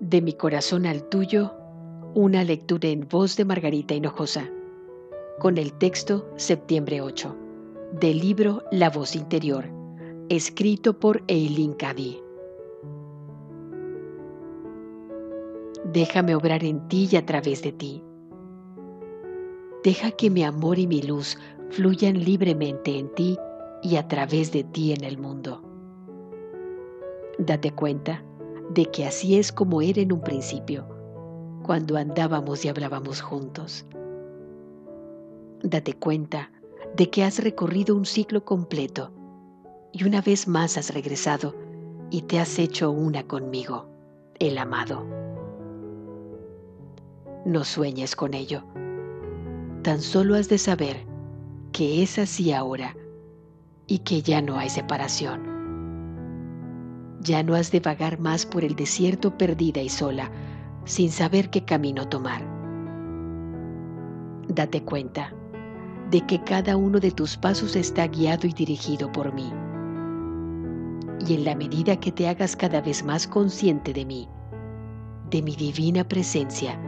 De mi corazón al tuyo, una lectura en voz de Margarita Hinojosa, con el texto Septiembre 8, del libro La voz interior, escrito por Eileen Cady. Déjame obrar en ti y a través de ti. Deja que mi amor y mi luz fluyan libremente en ti y a través de ti en el mundo. Date cuenta de que así es como era en un principio, cuando andábamos y hablábamos juntos. Date cuenta de que has recorrido un ciclo completo y una vez más has regresado y te has hecho una conmigo, el amado. No sueñes con ello. Tan solo has de saber que es así ahora y que ya no hay separación. Ya no has de vagar más por el desierto perdida y sola, sin saber qué camino tomar. Date cuenta de que cada uno de tus pasos está guiado y dirigido por mí. Y en la medida que te hagas cada vez más consciente de mí, de mi divina presencia,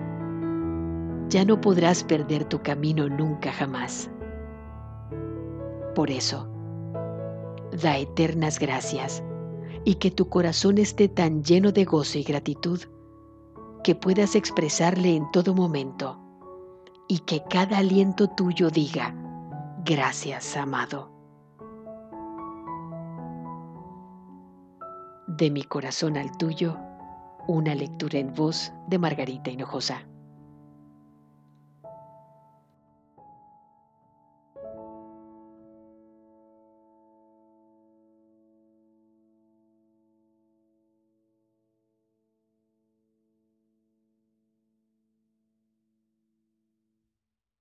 ya no podrás perder tu camino nunca jamás. Por eso, da eternas gracias y que tu corazón esté tan lleno de gozo y gratitud que puedas expresarle en todo momento y que cada aliento tuyo diga, gracias, amado. De mi corazón al tuyo, una lectura en voz de Margarita Hinojosa.